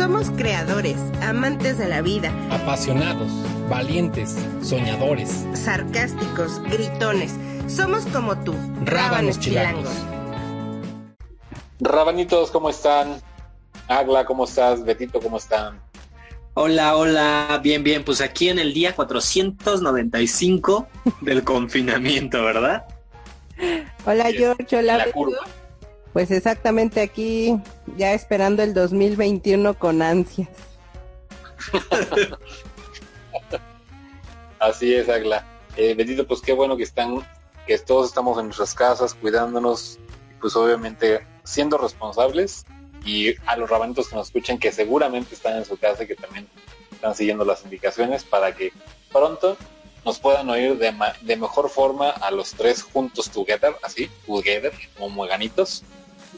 Somos creadores, amantes de la vida, apasionados, valientes, soñadores, sarcásticos, gritones. Somos como tú, rábanos chilangos. Rabanitos, ¿cómo están? Agla, ¿cómo estás? Betito, ¿cómo están? Hola, hola, bien, bien, pues aquí en el día 495 del confinamiento, ¿verdad? Hola George, hola. Pues exactamente aquí, ya esperando el 2021 con ansias. Así es, Agla. Eh, bendito, pues qué bueno que están, que todos estamos en nuestras casas, cuidándonos, pues obviamente siendo responsables y a los rabanitos que nos escuchen que seguramente están en su casa y que también están siguiendo las indicaciones para que pronto nos puedan oír de, de mejor forma a los tres juntos together, así, together, como mueganitos.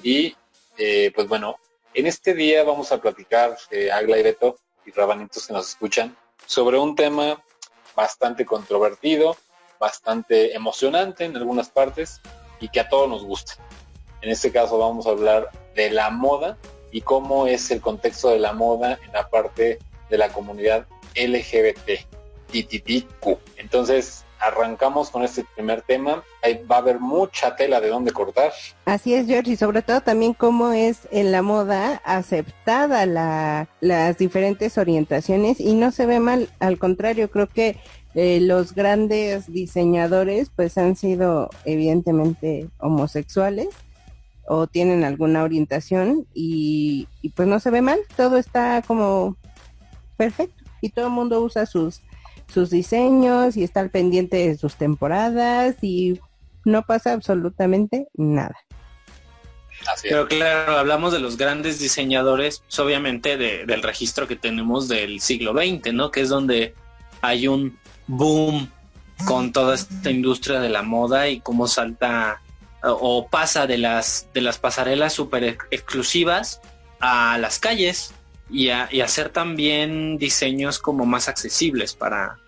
Y eh, pues bueno, en este día vamos a platicar, eh, Agla y Beto y Rabanitos que nos escuchan, sobre un tema bastante controvertido, bastante emocionante en algunas partes y que a todos nos gusta. En este caso vamos a hablar de la moda y cómo es el contexto de la moda en la parte de la comunidad LGBT, TTTQ. Entonces, arrancamos con este primer tema. Ahí va a haber mucha tela de dónde cortar. Así es, George, y sobre todo también cómo es en la moda aceptada la, las diferentes orientaciones y no se ve mal, al contrario, creo que eh, los grandes diseñadores pues han sido evidentemente homosexuales o tienen alguna orientación y, y pues no se ve mal, todo está como perfecto y todo el mundo usa sus sus diseños y está al pendiente de sus temporadas y no pasa absolutamente nada. Pero claro, hablamos de los grandes diseñadores, pues, obviamente del registro que tenemos del siglo XX, ¿no? Que es donde hay un boom con toda esta industria de la moda y cómo salta o pasa de las de las pasarelas súper exclusivas a las calles y, a, y hacer también diseños como más accesibles para,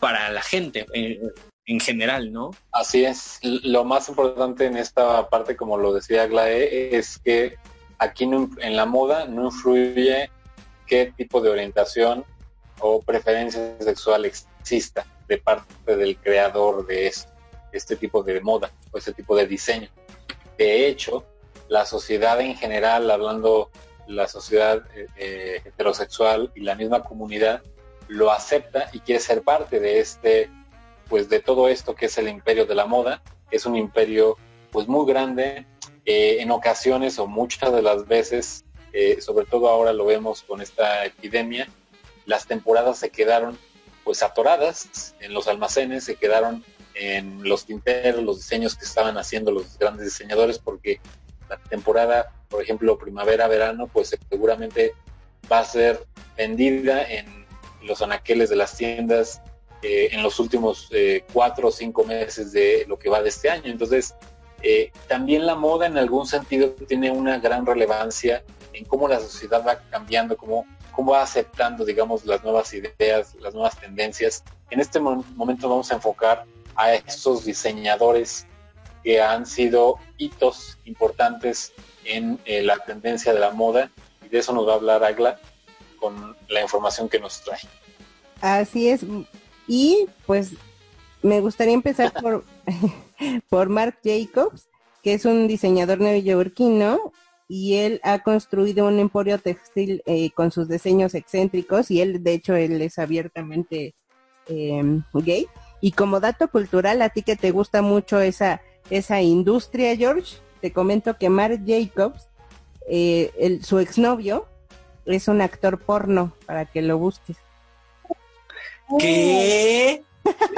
para la gente eh, en general, ¿no? Así es. Lo más importante en esta parte, como lo decía Glae, es que aquí en la moda no influye qué tipo de orientación o preferencia sexual exista de parte del creador de este tipo de moda o este tipo de diseño. De hecho, la sociedad en general, hablando la sociedad eh, eh, heterosexual y la misma comunidad, lo acepta y quiere ser parte de este, pues de todo esto que es el imperio de la moda. Es un imperio pues muy grande, eh, en ocasiones o muchas de las veces, eh, sobre todo ahora lo vemos con esta epidemia, las temporadas se quedaron pues atoradas en los almacenes, se quedaron en los tinteros, los diseños que estaban haciendo los grandes diseñadores, porque la temporada, por ejemplo, primavera-verano, pues seguramente va a ser vendida en los anaqueles de las tiendas eh, en los últimos eh, cuatro o cinco meses de lo que va de este año. Entonces, eh, también la moda en algún sentido tiene una gran relevancia en cómo la sociedad va cambiando, cómo, cómo va aceptando, digamos, las nuevas ideas, las nuevas tendencias. En este momento vamos a enfocar a estos diseñadores que han sido hitos importantes en la tendencia de la moda y de eso nos va a hablar Agla con la información que nos trae. Así es. Y pues me gustaría empezar por, por Mark Jacobs, que es un diseñador neoyorquino y él ha construido un emporio textil eh, con sus diseños excéntricos y él, de hecho, él es abiertamente em, gay. Y como dato cultural, a ti que te gusta mucho esa, esa industria, George, te comento que Mark Jacobs, eh, el, su exnovio, es un actor porno para que lo busques. ¿Qué?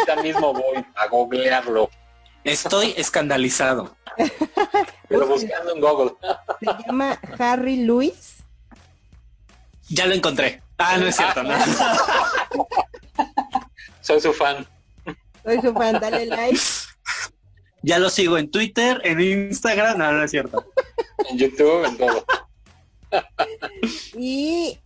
Ya mismo voy a googlearlo. Estoy escandalizado. Pero buscando en Google. Se llama Harry Luis. Ya lo encontré. Ah, no es cierto, no. Soy su fan. Soy su fan, dale like. Ya lo sigo en Twitter, en Instagram, no, no es cierto. En YouTube, en todo y,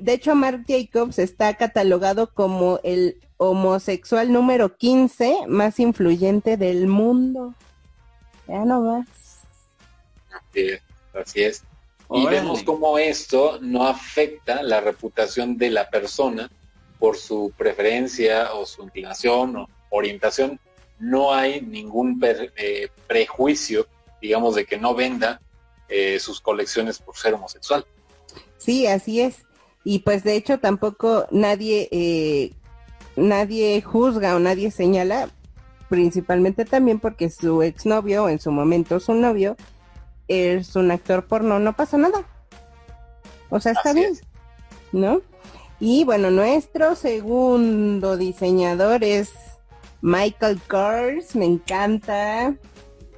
de hecho Mark Jacobs está catalogado como el homosexual número 15 más influyente del mundo. Ya no más. Así es, así es. Y vemos cómo esto no afecta la reputación de la persona por su preferencia o su inclinación o orientación. No hay ningún eh, prejuicio, digamos, de que no venda eh, sus colecciones por ser homosexual. Sí, así es. Y pues de hecho tampoco nadie, eh, nadie juzga o nadie señala, principalmente también porque su exnovio o en su momento su novio es un actor porno, no pasa nada. O sea, está bien, ¿no? Y bueno, nuestro segundo diseñador es Michael Kors, me encanta.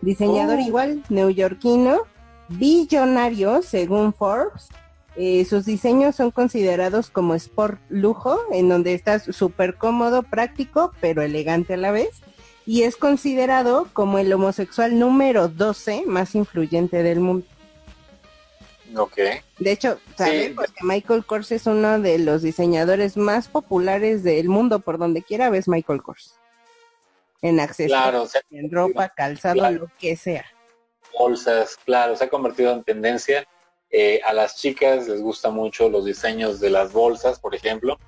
Diseñador oh. igual, neoyorquino, billonario según Forbes. Eh, sus diseños son considerados como sport lujo, en donde está súper cómodo, práctico, pero elegante a la vez y es considerado como el homosexual número 12 más influyente del mundo. Ok. De hecho, sabemos que Michael Kors es uno de los diseñadores más populares del mundo, por donde quiera ves Michael Kors. En accesorios, en ropa, calzado, lo que sea. Bolsas, claro, se ha convertido en tendencia. Eh, a las chicas les gusta mucho los diseños de las bolsas, por ejemplo.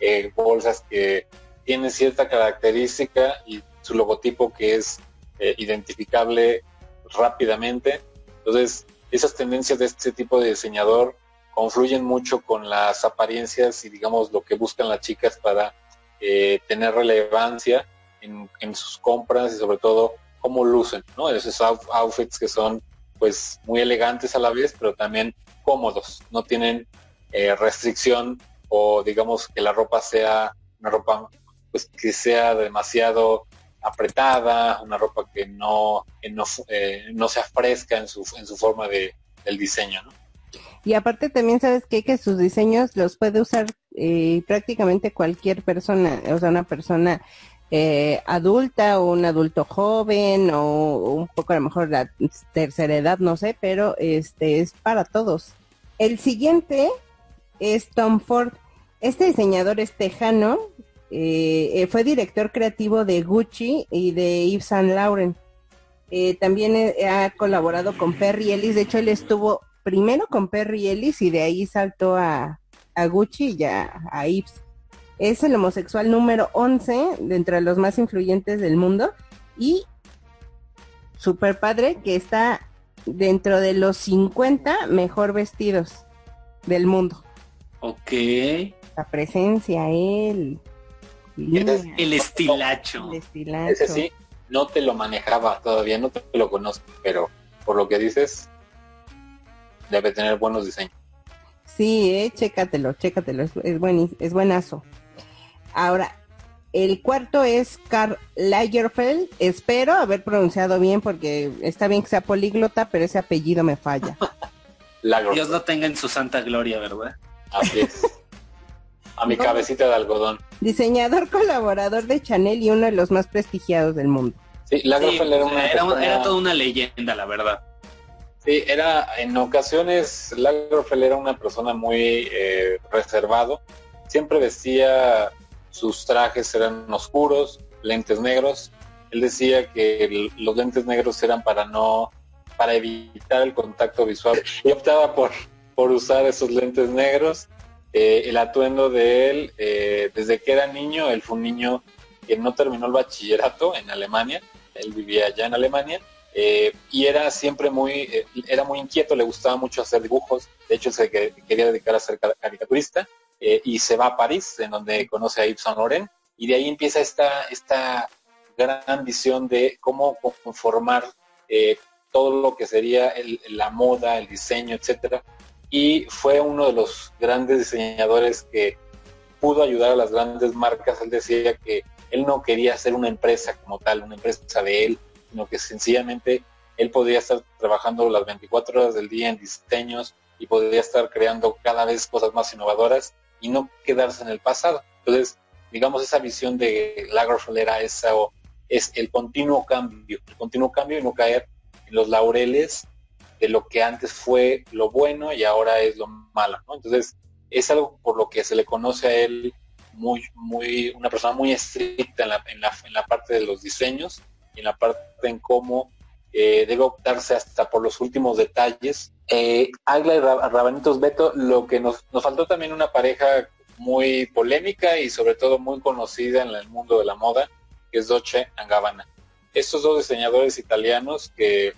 Eh, bolsas que tienen cierta característica y su logotipo que es eh, identificable rápidamente. Entonces, esas tendencias de este tipo de diseñador confluyen mucho con las apariencias y digamos lo que buscan las chicas para tener relevancia en, sus compras y sobre todo cómo lucen, ¿no? Esos outfits que son pues muy elegantes a la vez, pero también cómodos, no tienen eh, restricción o digamos que la ropa sea una ropa pues que sea demasiado apretada, una ropa que no, no, eh, no sea fresca en su, en su forma de, del diseño, ¿no? Y aparte también sabes que, que sus diseños los puede usar eh, prácticamente cualquier persona, o sea, una persona eh, adulta o un adulto joven o un poco a lo mejor la tercera edad, no sé, pero este es para todos. El siguiente es Tom Ford. Este diseñador es tejano, eh, eh, fue director creativo de Gucci y de Yves Saint Laurent. Eh, también ha colaborado con Perry Ellis. De hecho, él estuvo primero con Perry Ellis y de ahí saltó a, Gucci y ya a Yves. Es el homosexual número 11 de entre los más influyentes del mundo y super padre que está dentro de los 50 mejor vestidos del mundo. Ok. La presencia, él, el estilacho. Ese sí, no te lo manejaba todavía, no te lo conozco, pero por lo que dices, debe tener buenos diseños. Sí, eh, chécatelo, chécatelo, es, es, es buenazo. Ahora, el cuarto es Karl Lagerfeld. Espero haber pronunciado bien porque está bien que sea políglota, pero ese apellido me falla. Dios lo tenga en su santa gloria, ¿verdad? Así es. A mi cabecita de algodón. Diseñador colaborador de Chanel y uno de los más prestigiados del mundo. Sí, Lagerfeld era una... Era, toda una leyenda, la verdad. Sí, era, en ocasiones, Lagerfeld era una persona muy eh, reservado. Siempre vestía, sus trajes eran oscuros, lentes negros. Él decía que los lentes negros eran para no, para evitar el contacto visual. Y optaba por, por usar esos lentes negros. Eh, el atuendo de él, eh, desde que era niño, él fue un niño que no terminó el bachillerato en Alemania, él vivía allá en Alemania, eh, y era siempre muy, era muy inquieto, le gustaba mucho hacer dibujos, de hecho se quería dedicar a ser caricaturista, y se va a París, en donde conoce a Yves Saint Laurent, y de ahí empieza esta, esta gran visión de cómo conformar todo lo que sería la moda, el diseño, etcétera, y fue uno de los grandes diseñadores que pudo ayudar a las grandes marcas. Él decía que él no quería ser una empresa como tal, una empresa de él, sino que sencillamente él podría estar trabajando las 24 horas del día en diseños y podría estar creando cada vez cosas más innovadoras y no quedarse en el pasado. Entonces, digamos, esa visión de Lagerfeld era esa, o es el continuo cambio, el continuo cambio y no caer en los laureles de lo que antes fue lo bueno y ahora es lo malo. Entonces, es algo por lo que se le conoce a él muy, muy, una persona muy estricta en la, en la, en la parte de los diseños y en la parte en cómo eh, debe optarse hasta por los últimos detalles. Eh, Agla y Rabanitos Beto, lo que nos, nos faltó también una pareja muy polémica y sobre todo muy conocida en el mundo de la moda, que es Dolce Gabbana. Estos dos diseñadores italianos que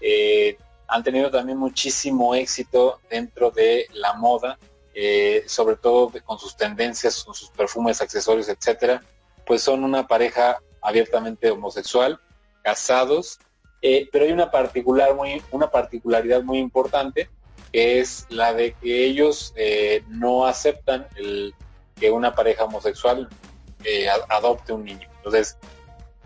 eh, han tenido también muchísimo éxito dentro de la moda, eh, sobre todo con sus tendencias, con sus perfumes, accesorios, etcétera, pues son una pareja abiertamente homosexual, casados, eh, pero hay una particular muy, una particularidad muy importante que es la de que ellos eh, no aceptan el, que una pareja homosexual adopte un niño. Entonces,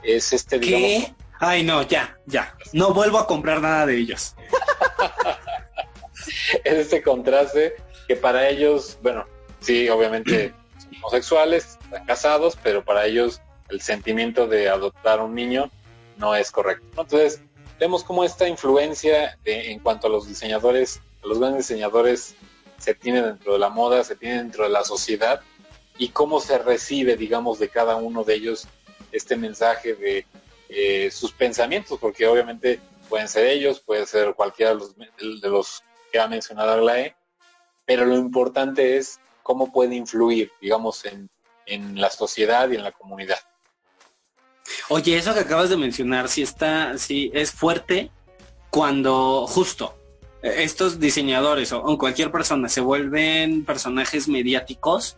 es este, digamos... ¿Qué? Ay, no, ya, ya. No vuelvo a comprar nada de ellos. es este contraste que para ellos, bueno, sí, obviamente son homosexuales, están casados, pero para ellos el sentimiento de adoptar un niño no es correcto. Entonces, vemos cómo esta influencia en cuanto a los diseñadores, a los grandes diseñadores, se tiene dentro de la moda, se tiene dentro de la sociedad y cómo se recibe, digamos, de cada uno de ellos este mensaje de eh, sus pensamientos, porque obviamente pueden ser ellos, puede ser cualquiera de los, de los que ha mencionado Aglae, pero lo importante es cómo puede influir, digamos, en, la sociedad y en la comunidad. Oye, eso que acabas de mencionar, si está, si es fuerte cuando justo eh, estos diseñadores o, cualquier persona se vuelven personajes mediáticos,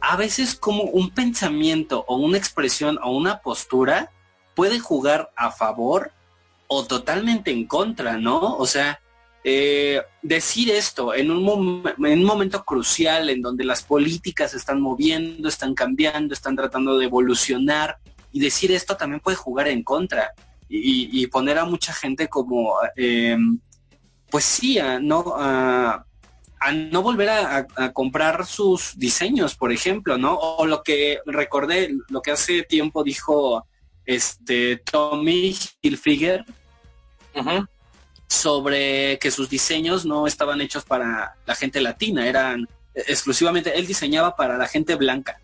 a veces como un pensamiento o una expresión o una postura puede jugar a favor o totalmente en contra, ¿no? O sea, eh, decir esto en un, en un momento crucial en donde las políticas están moviendo, están cambiando, están tratando de evolucionar, y decir esto también puede jugar en contra y, poner a mucha gente como, eh, pues sí, a no, a, no volver a, comprar sus diseños, por ejemplo, ¿no? O lo que recordé, lo que hace tiempo dijo este Tommy Hilfiger, sobre que sus diseños no estaban hechos para la gente latina, eran exclusivamente, él diseñaba para la gente blanca.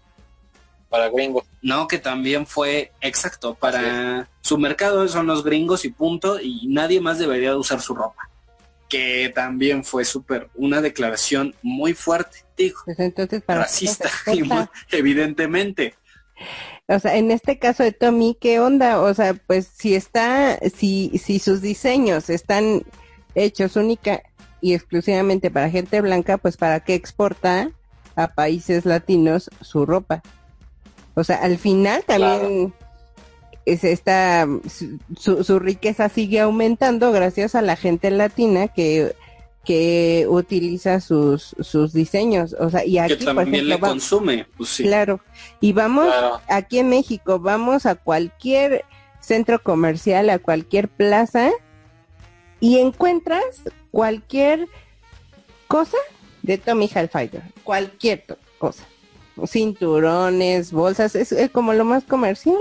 Para gringos. No, que también fue exacto, para su mercado son los gringos y punto, y nadie más debería usar su ropa. Que también fue súper, una declaración muy fuerte, dijo. Pues entonces para racista, evidentemente. O sea, en este caso de Tommy, ¿qué onda? O sea, pues si está, si, si sus diseños están hechos única y exclusivamente para gente blanca, pues para qué exporta a países latinos su ropa. O sea, al final también es esta, su, su riqueza sigue aumentando gracias a la gente latina que que utiliza sus, sus diseños. O sea, y aquí, que también le consume, pues sí. Claro. Y vamos, aquí en México, vamos a cualquier centro comercial, a cualquier plaza, y encuentras cualquier cosa de Tommy Hilfiger. Cualquier cosa. Cinturones, bolsas, es, es como lo más comercial.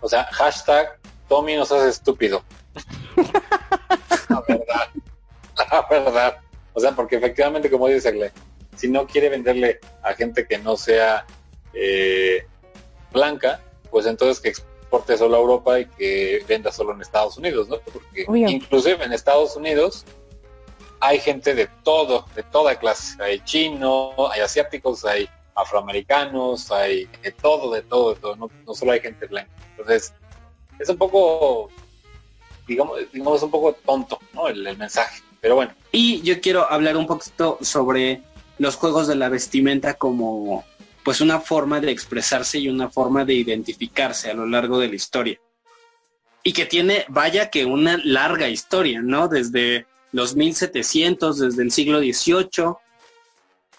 O sea, hashtag Tommy nos hace estúpido. La verdad. la verdad. O sea, porque efectivamente, como dice si no quiere venderle a gente que no sea eh, blanca, pues entonces que exporte solo a Europa y que venda solo en Estados Unidos, ¿no? Porque inclusive en Estados Unidos hay gente de todo, de toda clase. Hay chino, hay asiáticos, hay afroamericanos, hay de todo, de todo, de todo. No, no solo hay gente blanca. Entonces, es un poco, digamos, digamos un poco tonto, ¿no? el mensaje. Pero bueno. Y yo quiero hablar un poquito sobre los juegos de la vestimenta como pues una forma de expresarse y una forma de identificarse a lo largo de la historia. Y que tiene, vaya que una larga historia, ¿no? Desde los 1700, desde el siglo XVIII,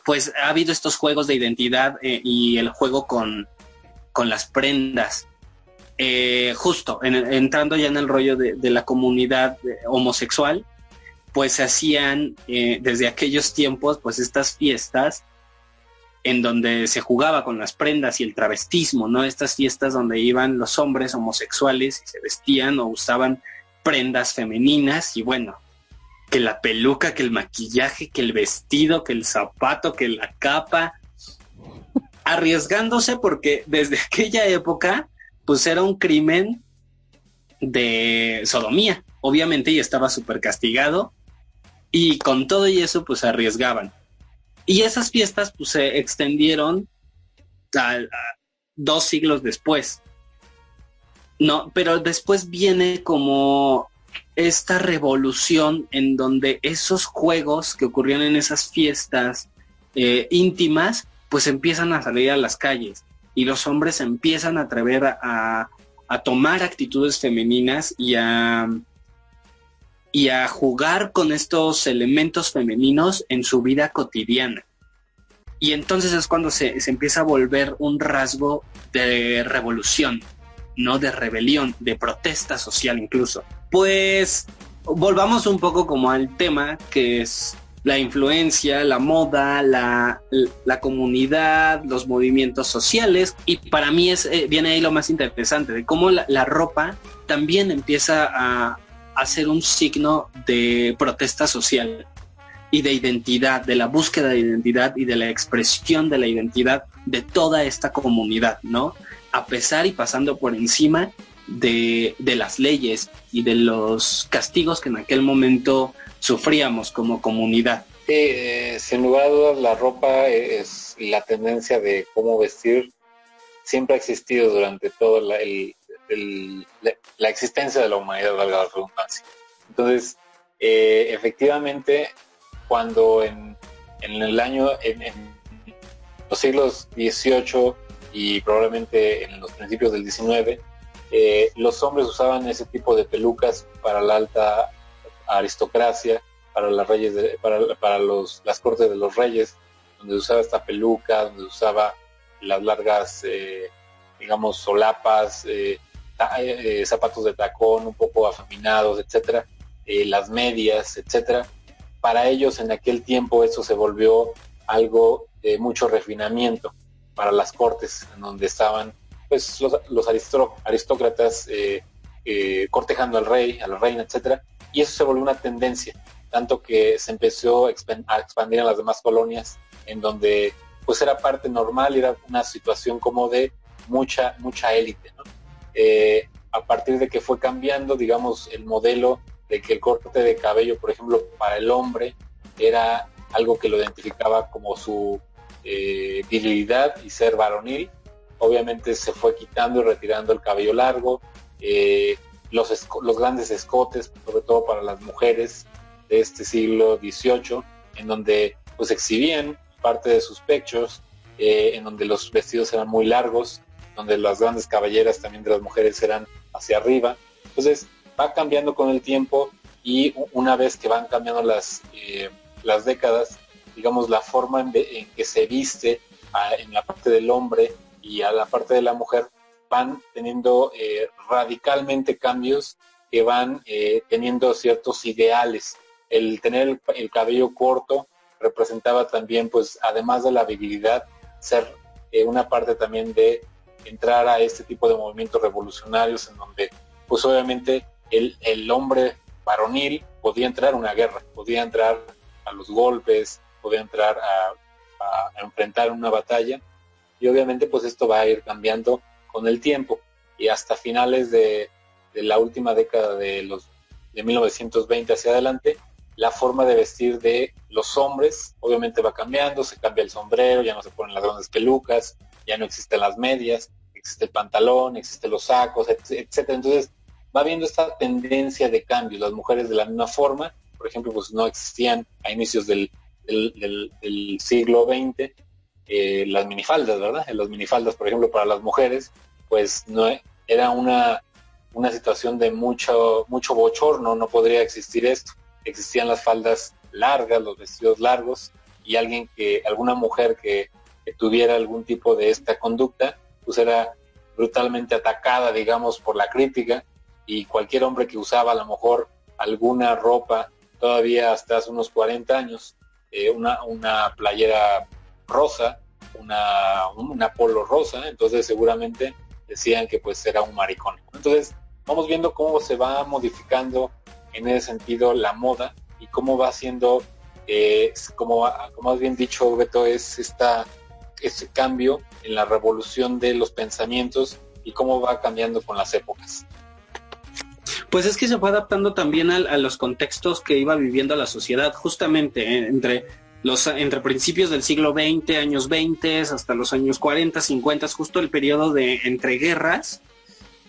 pues ha habido estos juegos de identidad eh, y el juego con, con las prendas. Eh, justo, entrando ya en el rollo de, la comunidad eh, homosexual, pues se hacían desde aquellos tiempos pues estas fiestas en donde se jugaba con las prendas y el travestismo, ¿no? Estas fiestas donde iban los hombres homosexuales y se vestían o usaban prendas femeninas y bueno, que la peluca, que el maquillaje, que el vestido, que el zapato, que la capa, arriesgándose porque desde aquella época pues era un crimen de sodomía, obviamente, y estaba súper castigado, y con todo y eso, pues arriesgaban. Y esas fiestas, pues se extendieron dos siglos después. No, pero después viene como esta revolución en donde esos juegos que ocurrían en esas fiestas eh, íntimas, pues empiezan a salir a las calles y los hombres empiezan a atrever a, a tomar actitudes femeninas y a, y a jugar con estos elementos femeninos en su vida cotidiana. Y entonces es cuando se, se empieza a volver un rasgo de revolución, no de rebelión, de protesta social incluso. Pues volvamos un poco como al tema que es la influencia, la moda, la, la comunidad, los movimientos sociales. Y para mí es, eh, viene ahí lo más interesante, de cómo la, la ropa también empieza a, a ser un signo de protesta social y de identidad, de la búsqueda de identidad y de la expresión de la identidad de toda esta comunidad, ¿no? A pesar y pasando por encima de, de las leyes y de los castigos que en aquel momento sufríamos como comunidad. Eh, sin lugar a dudas, la ropa es la tendencia de cómo vestir siempre ha existido durante toda la, la, existencia de la humanidad, valga la redundancia. Entonces, eh, efectivamente, cuando en, el año, en, los siglos XVIII y probablemente en los principios del XIX, eh, los hombres usaban ese tipo de pelucas para la alta aristocracia, para las reyes, para, las cortes de los reyes, donde usaba esta peluca, donde usaba las largas, eh, digamos, solapas, eh, zapatos de tacón un poco afeminados, etcétera, las medias, etcétera. Para ellos en aquel tiempo eso se volvió algo de mucho refinamiento para las cortes, en donde estaban pues los, aristócratas eh, eh, cortejando al rey, a la reina, etcétera, y eso se volvió una tendencia, tanto que se empezó a expandir en las demás colonias, en donde pues era parte normal, era una situación como de mucha, mucha élite, eh, a partir de que fue cambiando, digamos, el modelo de que el corte de cabello, por ejemplo, para el hombre era algo que lo identificaba como su eh, virilidad y ser varonil. Obviamente se fue quitando y retirando el cabello largo, eh, los, los grandes escotes, sobre todo para las mujeres de este siglo XVIII, en donde pues exhibían parte de sus pechos, eh, en donde los vestidos eran muy largos, donde las grandes caballeras también de las mujeres eran hacia arriba. Entonces, va cambiando con el tiempo y una vez que van cambiando las, eh, las décadas, digamos, la forma en, que se viste en la parte del hombre y a la parte de la mujer van teniendo eh, radicalmente cambios que van eh, teniendo ciertos ideales. El tener el, cabello corto representaba también, pues, además de la virilidad, ser una parte también de entrar a este tipo de movimientos revolucionarios en donde, pues, obviamente el, hombre varonil podía entrar a una guerra, podía entrar a los golpes, podía entrar a, enfrentar una batalla y obviamente pues esto va a ir cambiando con el tiempo y hasta finales de, la última década de los de 1920 hacia adelante la forma de vestir de los hombres obviamente va cambiando, se cambia el sombrero, ya no se ponen las grandes pelucas, ya no existen las medias, existe el pantalón, existen los sacos, etcétera. Entonces va viendo esta tendencia de cambio. Las mujeres de la misma forma, por ejemplo, pues no existían a inicios del, siglo XX eh, las minifaldas, ¿verdad? Las minifaldas, por ejemplo, para las mujeres, pues no era una, una situación de mucho, mucho bochorno, no podría existir esto. Existían las faldas largas, los vestidos largos, y alguien que, alguna mujer que, que tuviera algún tipo de esta conducta, pues era brutalmente atacada, digamos, por la crítica, y cualquier hombre que usaba a lo mejor alguna ropa todavía hasta hace unos 40 años, eh, una, una playera rosa, una, una polo rosa, entonces seguramente decían que pues era un maricón. Entonces vamos viendo cómo se va modificando en ese sentido la moda y cómo va siendo, eh, como, como has bien dicho Beto, es esta, este cambio en la revolución de los pensamientos y cómo va cambiando con las épocas. Pues es que se fue adaptando también a, los contextos que iba viviendo la sociedad, justamente eh, entre los entre principios del siglo XX, años 20 hasta los años 40, 50, justo el periodo de entreguerras,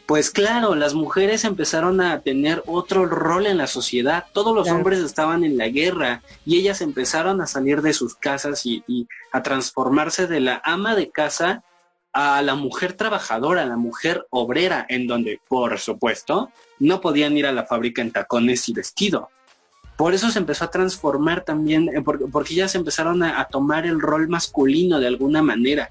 pues claro, las mujeres empezaron a tener otro rol en la sociedad. Todos los hombres estaban en la guerra y ellas empezaron a salir de sus casas y, a transformarse de la ama de casa a la mujer trabajadora, a la mujer obrera, en donde, por supuesto, no podían ir a la fábrica en tacones y vestido. Por eso se empezó a transformar también, eh, porque, ellas empezaron a, tomar el rol masculino de alguna manera.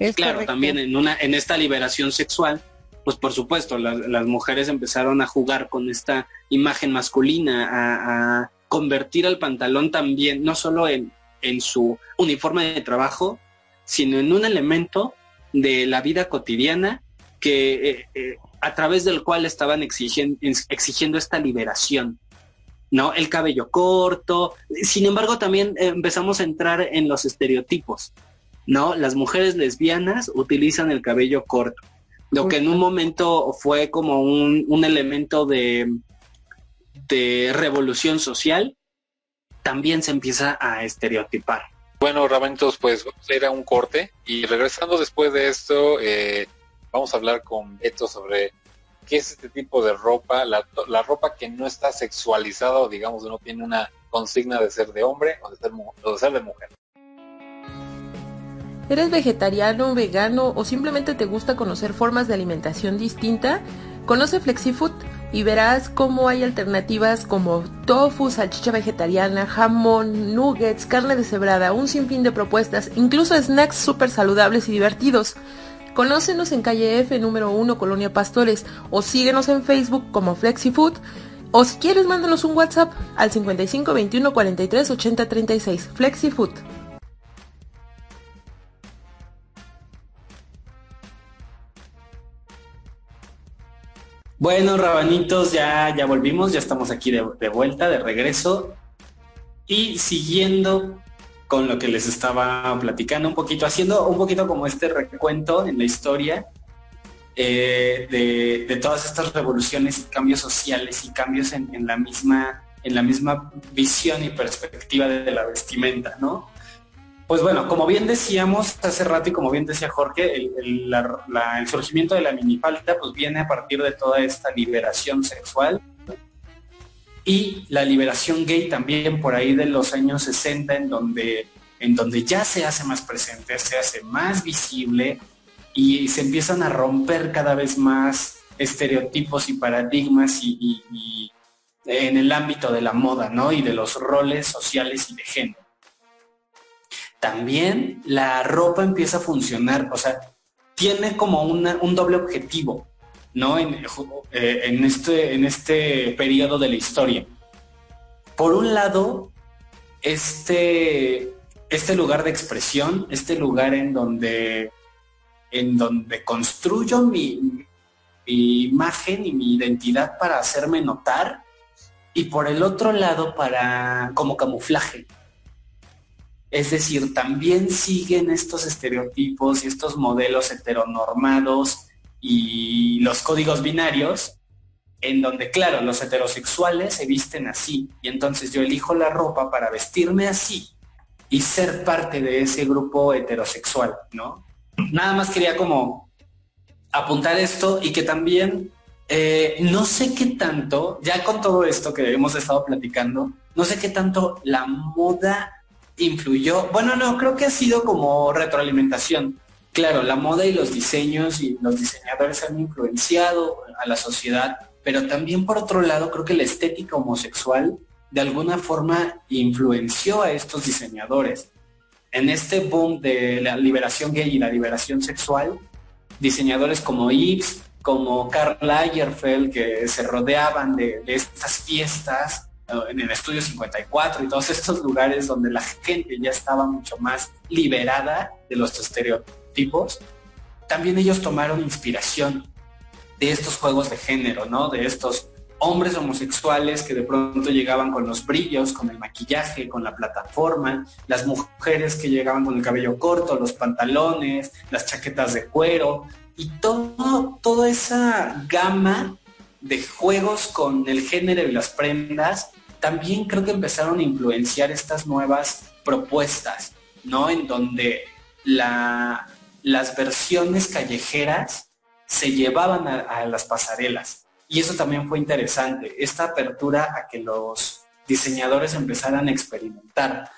Es claro, también en una, en esta liberación sexual, pues por supuesto, las, mujeres empezaron a jugar con esta imagen masculina, a, convertir al pantalón también, no solo en, en su uniforme de trabajo, sino en un elemento de la vida cotidiana que eh, eh, a través del cual estaban exigiendo esta liberación. ¿No? El cabello corto. Sin embargo, también empezamos a entrar en los estereotipos, ¿no? Las mujeres lesbianas utilizan el cabello corto. Lo que en un momento fue como un, elemento de, de revolución social, también se empieza a estereotipar. Bueno, Rabanitos, pues era un corte y regresando después de esto, eh, vamos a hablar con Beto sobre qué es este tipo de ropa, la, ropa que no está sexualizada o digamos no tiene una consigna de ser de hombre o de ser, o de, ser de mujer. ¿Eres vegetariano, vegano o simplemente te gusta conocer formas de alimentación distinta? Conoce FlexiFood y verás cómo hay alternativas como tofu, salchicha vegetariana, jamón, nuggets, carne deshebrada, un sinfín de propuestas, incluso snacks súper saludables y divertidos. Conócenos en calle F número 1 Colonia Pastores o síguenos en Facebook como FlexiFood o si quieres mándanos un WhatsApp al 55 21 43 80 36 FlexiFood. Bueno, rabanitos, ya, ya volvimos, ya estamos aquí de, vuelta, de regreso. Y siguiendo con lo que les estaba platicando un poquito, haciendo un poquito como este recuento en la historia eh, de, todas estas revoluciones y cambios sociales y cambios en, la misma, en la misma visión y perspectiva de la vestimenta, ¿no? Pues bueno, como bien decíamos hace rato y como bien decía Jorge, el, surgimiento de la minifalda pues viene a partir de toda esta liberación sexual y la liberación gay también por ahí de los años 60 en donde, en donde ya se hace más presente, se hace más visible y se empiezan a romper cada vez más estereotipos y paradigmas y, en el ámbito de la moda, ¿no? Y de los roles sociales y de género también la ropa empieza a funcionar, o sea, tiene como un doble objetivo, ¿no? En, eh, en, este, en este periodo de la historia. Por un lado, este, este lugar de expresión, este lugar en donde, en donde construyo mi, mi imagen y mi identidad para hacerme notar, y por el otro lado, para como camuflaje, es decir, también siguen estos estereotipos y estos modelos heteronormados y los códigos binarios, en donde, claro, los heterosexuales se visten así, y entonces yo elijo la ropa para vestirme así y ser parte de ese grupo heterosexual, ¿no? Nada más quería como apuntar esto y que también eh, no sé qué tanto, ya con todo esto que hemos estado platicando, no sé qué tanto la moda influyó? Bueno, no, creo que ha sido como retroalimentación. Claro, la moda y los diseños y los diseñadores han influenciado a la sociedad, pero también por otro lado creo que la estética homosexual de alguna forma influenció a estos diseñadores. En este boom de la liberación gay y la liberación sexual, diseñadores como Yves, como Karl Lagerfeld, que se rodeaban de, de estas fiestas, en el estudio 54 y todos estos lugares donde la gente ya estaba mucho más liberada de los estereotipos, también ellos tomaron inspiración de estos juegos de género, ¿no? De estos hombres homosexuales que de pronto llegaban con los brillos, con el maquillaje, con la plataforma, las mujeres que llegaban con el cabello corto, los pantalones, las chaquetas de cuero y todo, toda esa gama de juegos con el género y las prendas, también creo que empezaron a influenciar estas nuevas propuestas, ¿no? En donde la, las versiones callejeras se llevaban a, las pasarelas. Y eso también fue interesante, esta apertura a que los diseñadores empezaran a experimentar.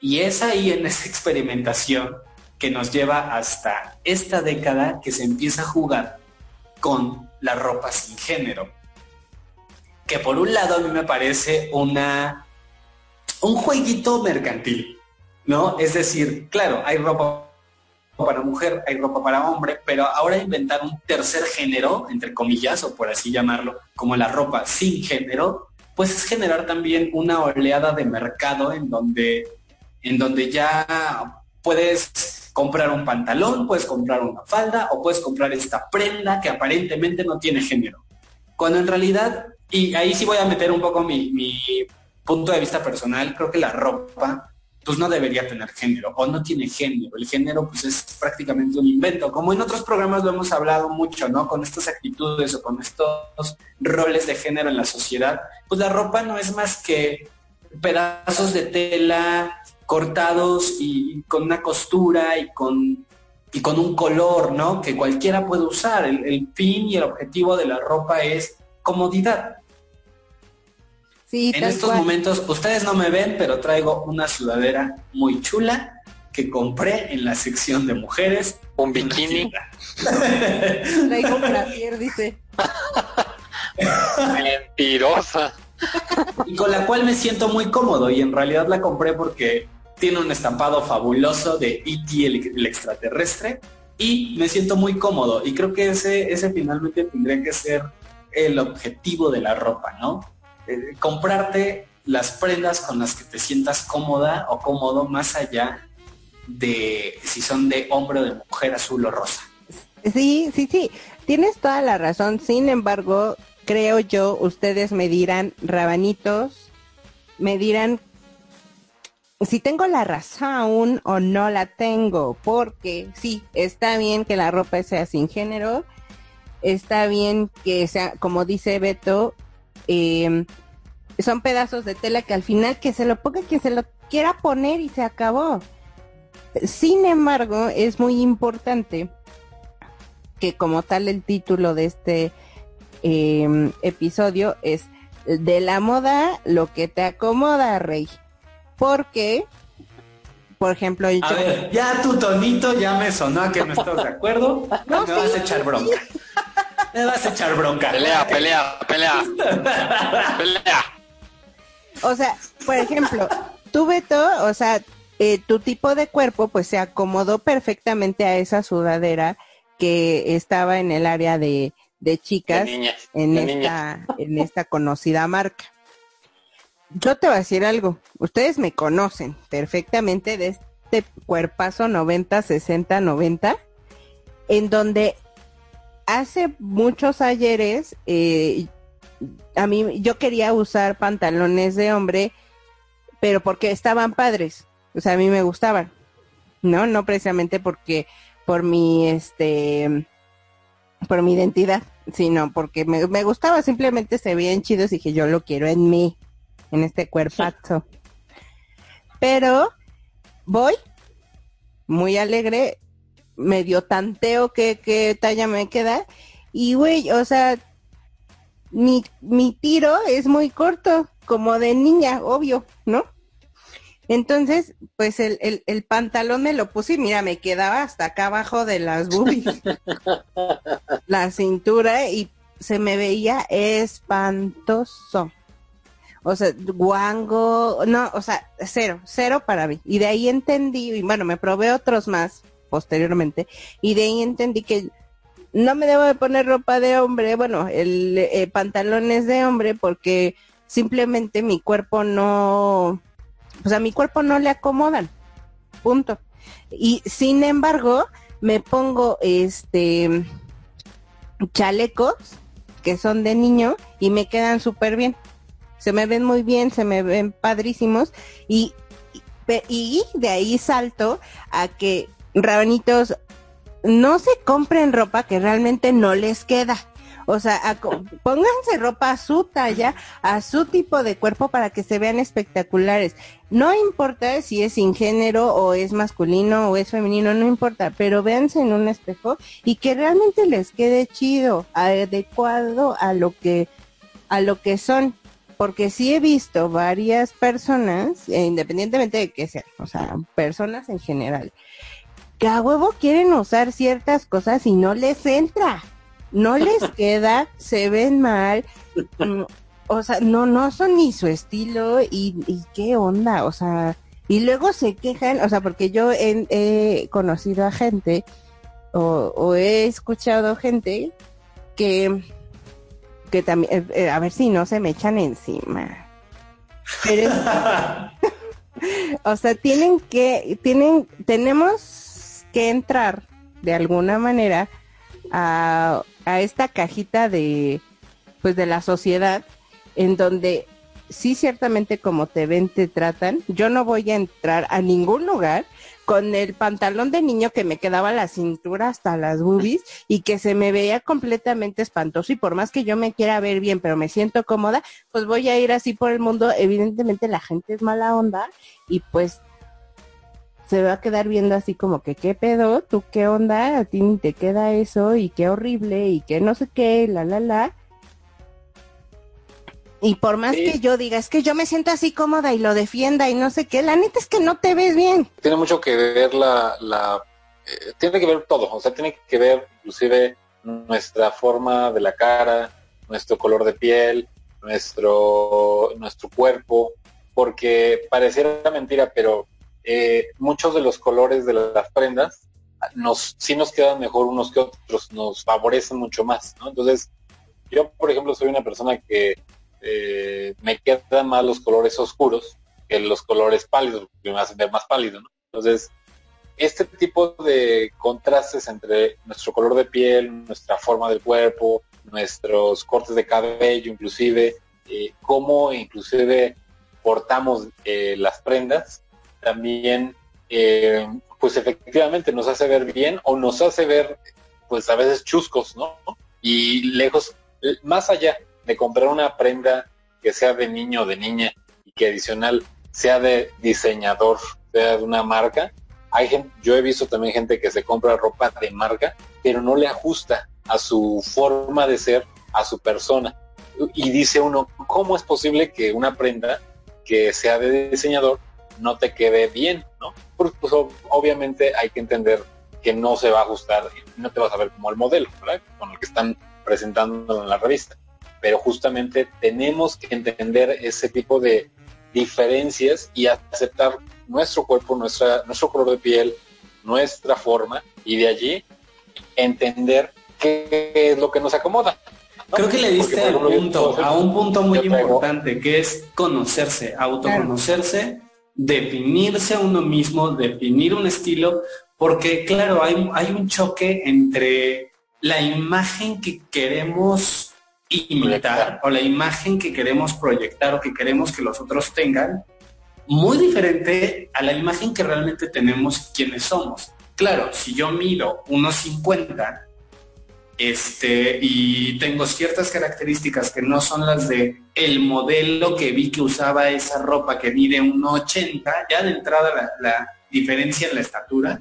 Y es ahí en esa experimentación que nos lleva hasta esta década que se empieza a jugar con la ropa sin género. Que por un lado a mí me parece una un jueguito mercantil, ¿no? Es decir, claro, hay ropa para mujer, hay ropa para hombre, pero ahora inventar un tercer género, entre comillas, o por así llamarlo, como la ropa sin género, pues es generar también una oleada de mercado en donde, en donde ya puedes comprar un pantalón, puedes comprar una falda o puedes comprar esta prenda que aparentemente no tiene género. Cuando en realidad, y ahí sí voy a meter un poco mi, mi punto de vista personal, creo que la ropa pues no debería tener género o no tiene género. El género pues es prácticamente un invento. Como en otros programas lo hemos hablado mucho, ¿no? Con estas actitudes o con estos roles de género en la sociedad, pues la ropa no es más que pedazos de tela cortados y con una costura y con, y con un color, ¿no? Que cualquiera puede usar. El, el fin y el objetivo de la ropa es comodidad en estos momentos, ustedes no me ven, pero traigo una sudadera muy chula que compré en la sección de mujeres. Un bikini. traigo un brasier, dice. Mentirosa. Y con la cual me siento muy cómodo y en realidad la compré porque tiene un estampado fabuloso de E.T. El, extraterrestre y me siento muy cómodo y creo que ese, ese finalmente tendría que ser el objetivo de la ropa, ¿no? Eh, comprarte las prendas con las que te sientas cómoda o cómodo más allá de si son de hombre o de mujer azul o rosa. Sí, sí, sí, tienes toda la razón. Sin embargo, creo yo, ustedes me dirán, rabanitos, me dirán si tengo la razón o no la tengo, porque sí, está bien que la ropa sea sin género, está bien que sea, como dice Beto, eh, son pedazos de tela que al final que se lo ponga quien se lo quiera poner y se acabó. Sin embargo, es muy importante que como tal el título de este em, episodio es de la moda lo que te acomoda, Rey. Porque, por ejemplo, ya tu tonito ya me sonó a que no estás de acuerdo. No, me vas a echar bronca. Me vas a echar bronca. Pelea, pelea, pelea. pelea. O sea, por ejemplo, tú Beto, o sea, eh, tu tipo de cuerpo pues se acomodó perfectamente a esa sudadera que estaba en el área de, de chicas en esta en esta conocida marca. Yo te voy a decir algo, ustedes me conocen perfectamente de este cuerpazo 90 60 90 en donde hace muchos ayeres eh, a mí yo quería usar pantalones de hombre, pero porque estaban padres, o sea, a mí me gustaban, ¿no? No precisamente porque por mi este por mi identidad, sino porque me, me gustaba, simplemente se veían chidos y dije yo lo quiero en mí, en este cuerpazo. Pero voy muy alegre, medio tanteo que, que talla me queda y güey, o sea, mi, mi tiro es muy corto, como de niña, obvio, ¿no? Entonces, pues el, el, el, pantalón me lo puse y mira, me quedaba hasta acá abajo de las boobies, la cintura y se me veía espantoso. O sea, guango, no, o sea, cero, cero para mí. Y de ahí entendí, y bueno, me probé otros más posteriormente, y de ahí entendí que no me debo de poner ropa de hombre, bueno, el eh, pantalones de hombre porque simplemente mi cuerpo no, o sea, mi cuerpo no le acomodan, punto. Y sin embargo, me pongo este chalecos que son de niño y me quedan súper bien. Se me ven muy bien, se me ven padrísimos y, y de ahí salto a que rabanitos no se compren ropa que realmente no les queda. O sea, pónganse ropa a su talla, a su tipo de cuerpo para que se vean espectaculares. No importa si es sin género o es masculino o es femenino, no importa, pero véanse en un espejo y que realmente les quede chido, adecuado a lo que a lo que son porque sí he visto varias personas, eh, independientemente de que sean, o sea, personas en general, que a huevo quieren usar ciertas cosas y no les entra, no les queda, se ven mal, mm, o sea, no, no son ni su estilo y, qué onda, o sea, y luego se quejan, o sea, porque yo he, conocido a gente o, o he escuchado gente que que también, eh, eh, a ver si no se me echan encima. o sea, tienen que, tienen, tenemos que entrar de alguna manera a, a esta cajita de, pues de la sociedad, en donde sí ciertamente como te ven, te tratan. Yo no voy a entrar a ningún lugar con el pantalón de niño que me quedaba la cintura hasta las boobies y que se me veía completamente espantoso y por más que yo me quiera ver bien pero me siento cómoda, pues voy a ir así por el mundo. Evidentemente la gente es mala onda y pues se va a quedar viendo así como que qué pedo, tú qué onda, a ti ni te queda eso y qué horrible y qué no sé qué, la la la. Y por más que yo diga, es que yo me siento así cómoda y lo defienda y no sé qué, la neta es que no te ves bien. Tiene mucho que ver la, la eh, tiene que ver todo, o sea, tiene que ver inclusive nuestra forma de la cara, nuestro color de piel, nuestro, nuestro cuerpo, porque pareciera mentira, pero eh, muchos de los colores de las prendas nos sí nos quedan mejor unos que otros, nos favorecen mucho más. Entonces, yo, por ejemplo, soy una persona que eh, me quedan más los colores oscuros que los colores pálidos, porque me hacen ver más pálido, ¿no? Entonces, este tipo de contrastes entre nuestro color de piel, nuestra forma del cuerpo, nuestros cortes de cabello, inclusive, eh, cómo inclusive portamos eh, las prendas, también, eh, pues efectivamente nos hace ver bien o nos hace ver, pues a veces chuscos, ¿no? Y lejos, más allá de comprar una prenda que sea de niño o de niña y que adicional sea de diseñador, sea de una marca. Hay gente, yo he visto también gente que se compra ropa de marca, pero no le ajusta a su forma de ser, a su persona. Y dice uno, ¿cómo es posible que una prenda que sea de diseñador no te quede bien? ¿no? Pues, pues obviamente hay que entender que no se va a ajustar, no te vas a ver como el modelo, Con el que están presentando en la revista pero justamente tenemos que entender ese tipo de diferencias y aceptar nuestro cuerpo, nuestra, nuestro color de piel, nuestra forma y de allí entender qué es lo que nos acomoda. Creo que le diste al punto, a un punto muy importante, que es conocerse, autoconocerse, definirse a uno mismo, definir un estilo, porque claro, hay, hay un choque entre la imagen que queremos imitar o la imagen que queremos proyectar o que queremos que los otros tengan, muy diferente a la imagen que realmente tenemos quienes somos. Claro, si yo mido unos 50 este, y tengo ciertas características que no son las de el modelo que vi que usaba esa ropa que mide 1,80, ya de entrada la, diferencia en la estatura,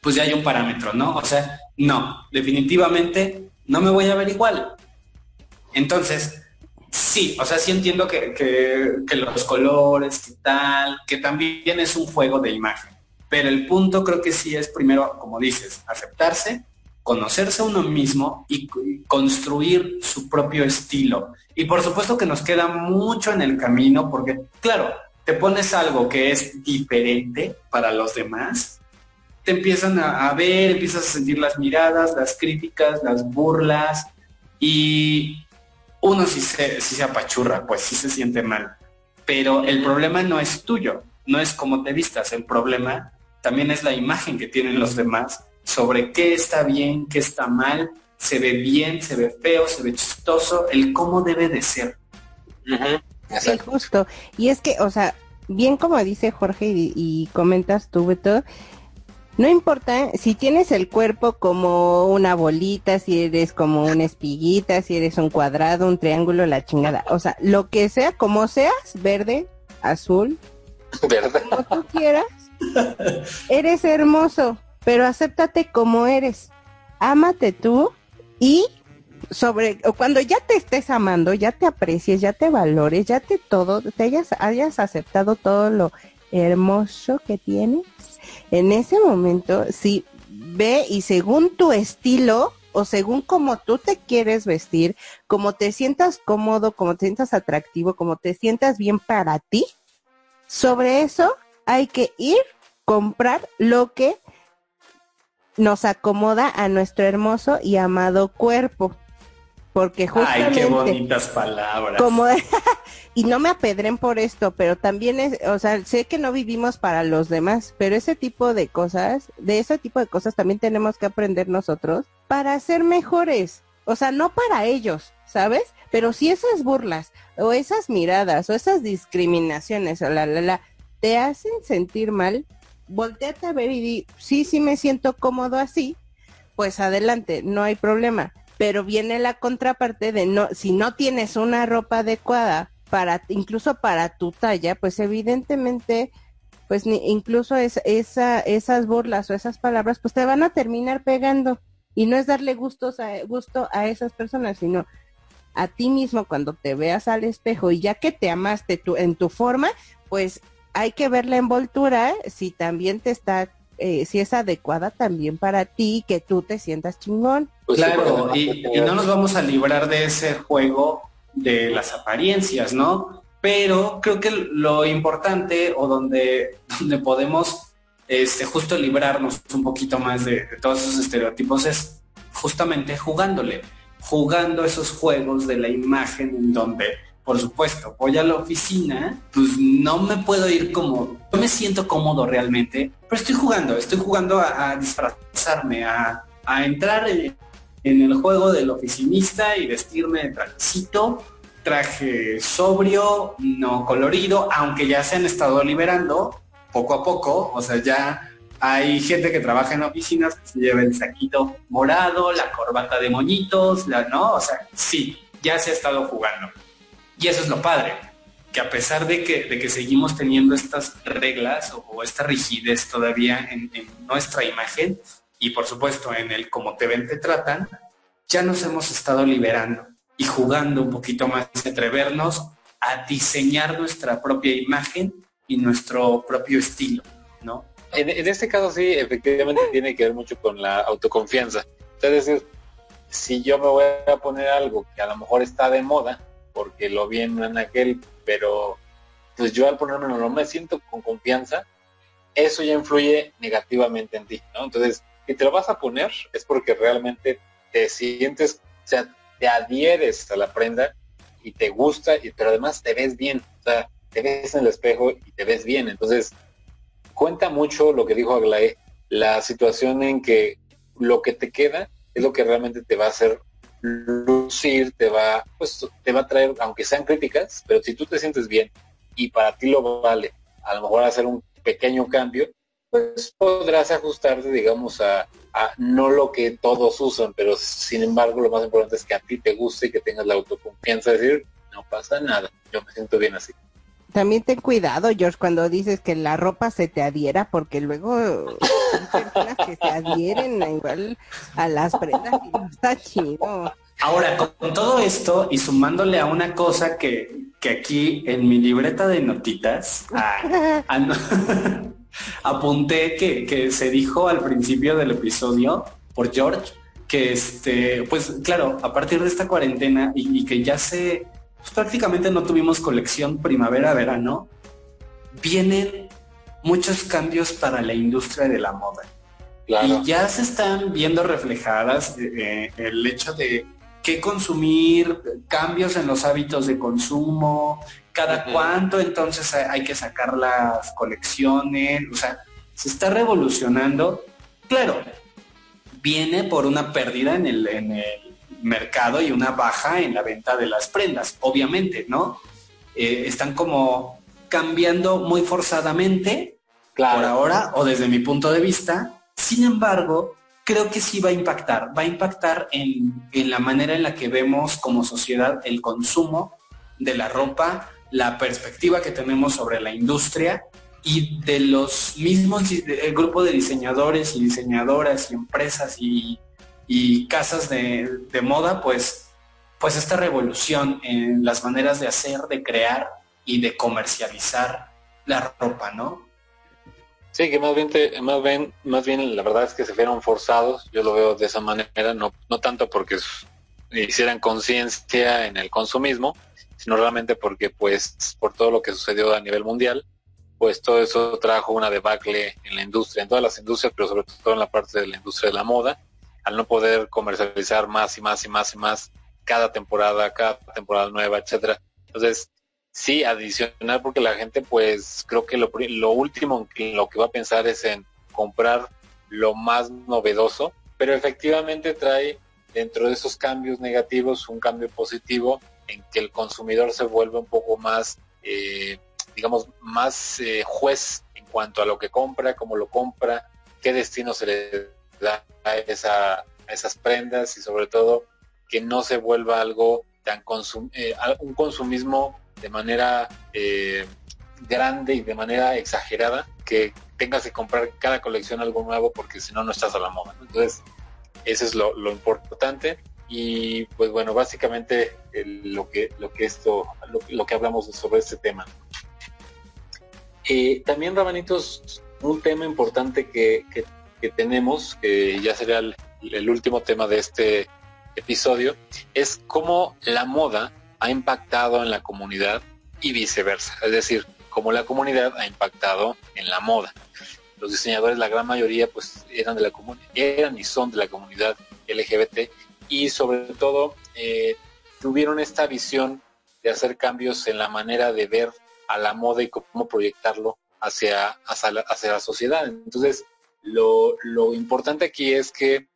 pues ya hay un parámetro, ¿no? O sea, no, definitivamente no me voy a ver igual. Entonces, sí, o sea, sí entiendo que, los colores, que tal, que también es un juego de imagen. Pero el punto creo que sí es primero, como dices, aceptarse, conocerse a uno mismo y, construir su propio estilo. Y por supuesto que nos queda mucho en el camino porque, claro, te pones algo que es diferente para los demás, te empiezan a, ver, empiezas a sentir las miradas, las críticas, las burlas y uno si se, si se apachurra, pues sí se siente mal. Pero el problema no es tuyo, no es cómo te vistas, el problema también es la imagen que tienen los demás sobre qué está bien, qué está mal, se ve bien, se ve feo, se ve chistoso, el cómo debe de ser. Sí, justo. Y es que, o sea, bien como dice Jorge y, comentas tú, Beto, No importa si tienes el cuerpo como una bolita, si eres como una espiguita, si eres un cuadrado, un triángulo, la chingada. O sea, lo que sea, como seas, verde, azul, verde. como tú quieras, eres hermoso, pero acéptate como eres. Ámate tú y sobre cuando ya te estés amando, ya te aprecies, ya te valores, ya te todo, te hayas, hayas aceptado todo lo hermoso que tienes, en ese momento, si ve y según tu estilo o según como tú te quieres vestir, como te sientas cómodo, como te sientas atractivo, como te sientas bien para ti, sobre eso hay que ir, comprar lo que nos acomoda a nuestro hermoso y amado cuerpo porque justamente Ay, qué bonitas palabras. Como y no me apedren por esto, pero también es, o sea, sé que no vivimos para los demás, pero ese tipo de cosas, de ese tipo de cosas también tenemos que aprender nosotros para ser mejores. O sea, no para ellos, ¿sabes? Pero si esas burlas o esas miradas o esas discriminaciones o la la la te hacen sentir mal, volteate a ver y di, sí, sí me siento cómodo así, pues adelante, no hay problema pero viene la contraparte de no, si no tienes una ropa adecuada para, incluso para tu talla, pues evidentemente, pues ni, incluso es, esa, esas burlas o esas palabras, pues te van a terminar pegando. Y no es darle gustos a, gusto a esas personas, sino a ti mismo cuando te veas al espejo y ya que te amaste tu, en tu forma, pues hay que ver la envoltura si también te está eh, si es adecuada también para ti, que tú te sientas chingón. Pues claro, y, no nos vamos a librar de ese juego de las apariencias, ¿no? Pero creo que lo importante o donde, donde podemos este, justo librarnos un poquito más de, de todos esos estereotipos es justamente jugándole, jugando esos juegos de la imagen en donde por supuesto, voy a la oficina, pues no me puedo ir como, no me siento cómodo realmente, pero estoy jugando, estoy jugando a, disfrazarme, a, entrar en, el juego del oficinista y vestirme de trajecito, traje sobrio, no colorido, aunque ya se han estado liberando poco a poco, o sea, ya hay gente que trabaja en oficinas que se lleva el saquito morado, la corbata de moñitos, la, ¿no? O sea, sí, ya se ha estado jugando. Y eso es lo padre, que a pesar de que, de que seguimos teniendo estas reglas o, esta rigidez todavía en, nuestra imagen y por supuesto en el cómo te ven, te tratan, ya nos hemos estado liberando y jugando un poquito más, atrevernos a diseñar nuestra propia imagen y nuestro propio estilo, ¿no? En, este caso sí, efectivamente tiene que ver mucho con la autoconfianza. Es decir, si yo me voy a poner algo que a lo mejor está de moda, porque lo vi en aquel, pero pues yo al ponerme no me siento con confianza, eso ya influye negativamente en ti, ¿no? Entonces, si te lo vas a poner es porque realmente te sientes, o sea, te adhieres a la prenda y te gusta, y, pero además te ves bien, o sea, te ves en el espejo y te ves bien. Entonces, cuenta mucho lo que dijo Aglaé, la situación en que lo que te queda es lo que realmente te va a hacer lucir, te va, pues, te va a traer, aunque sean críticas, pero si tú te sientes bien y para ti lo vale, a lo mejor hacer un pequeño cambio, pues podrás ajustarte, digamos, a, a, no lo que todos usan, pero sin embargo lo más importante es que a ti te guste y que tengas la autoconfianza de decir, no pasa nada, yo me siento bien así también ten cuidado, George, cuando dices que la ropa se te adhiera, porque luego personas que se adhieren igual a las prendas y no está chido. Ahora, con, todo esto y sumándole a una cosa que, que aquí en mi libreta de notitas ah, ah, apunté que, que se dijo al principio del episodio por George, que este, pues claro, a partir de esta cuarentena y que ya se pues, prácticamente no tuvimos colección primavera-verano, vienen muchos cambios para la industria de la moda. Y ya se están viendo reflejadas eh, eh, el hecho de qué consumir, cambios en los hábitos de consumo, cada cuánto entonces hay que sacar las colecciones, o sea, se está revolucionando. Claro, viene por una pérdida en el, en el mercado y una baja en la venta de las prendas, obviamente, ¿no? Eh, están como cambiando muy forzadamente por ahora, o desde mi punto de vista, Sin embargo, creo que sí va a impactar, va a impactar en, en la manera en la que vemos como sociedad el consumo de la ropa, la perspectiva que tenemos sobre la industria y de los mismos, el grupo de diseñadores y diseñadoras y empresas y, casas de, moda, pues, pues esta revolución en las maneras de hacer, de crear y de comercializar la ropa, ¿no? Sí, que más bien, más bien, más bien la verdad es que se fueron forzados, yo lo veo de esa manera, no, no tanto porque hicieran conciencia en el consumismo, sino realmente porque pues por todo lo que sucedió a nivel mundial, pues todo eso trajo una debacle en la industria, en todas las industrias, pero sobre todo en la parte de la industria de la moda, al no poder comercializar más y más y más y más cada temporada, cada temporada nueva, etcétera. Entonces, sí, adicional porque la gente pues creo que lo, lo último en lo que va a pensar es en comprar lo más novedoso, pero efectivamente trae dentro de esos cambios negativos un cambio positivo en que el consumidor se vuelve un poco más, eh, digamos, más eh, juez en cuanto a lo que compra, cómo lo compra, qué destino se le a, esa, esas prendas y sobre todo que no se vuelva algo tan consum eh, un consumismo de manera grande y de manera exagerada que tengas que comprar cada colección algo nuevo porque si no no estás a la moda. Entonces, eso es lo, lo importante y pues bueno básicamente lo que lo que esto lo, que hablamos sobre este tema eh, también Rabanitos un tema importante que, tenemos que ya sería el, último tema de este episodio es cómo la moda ha impactado en la comunidad y viceversa es decir cómo la comunidad ha impactado en la moda los diseñadores la gran mayoría pues eran de la eran y son de la comunidad LGBT y sobre todo eh, tuvieron esta visión de hacer cambios en la manera de ver a la moda y cómo proyectarlo hacia, hacia, la, sociedad. Entonces, lo, importante aquí es que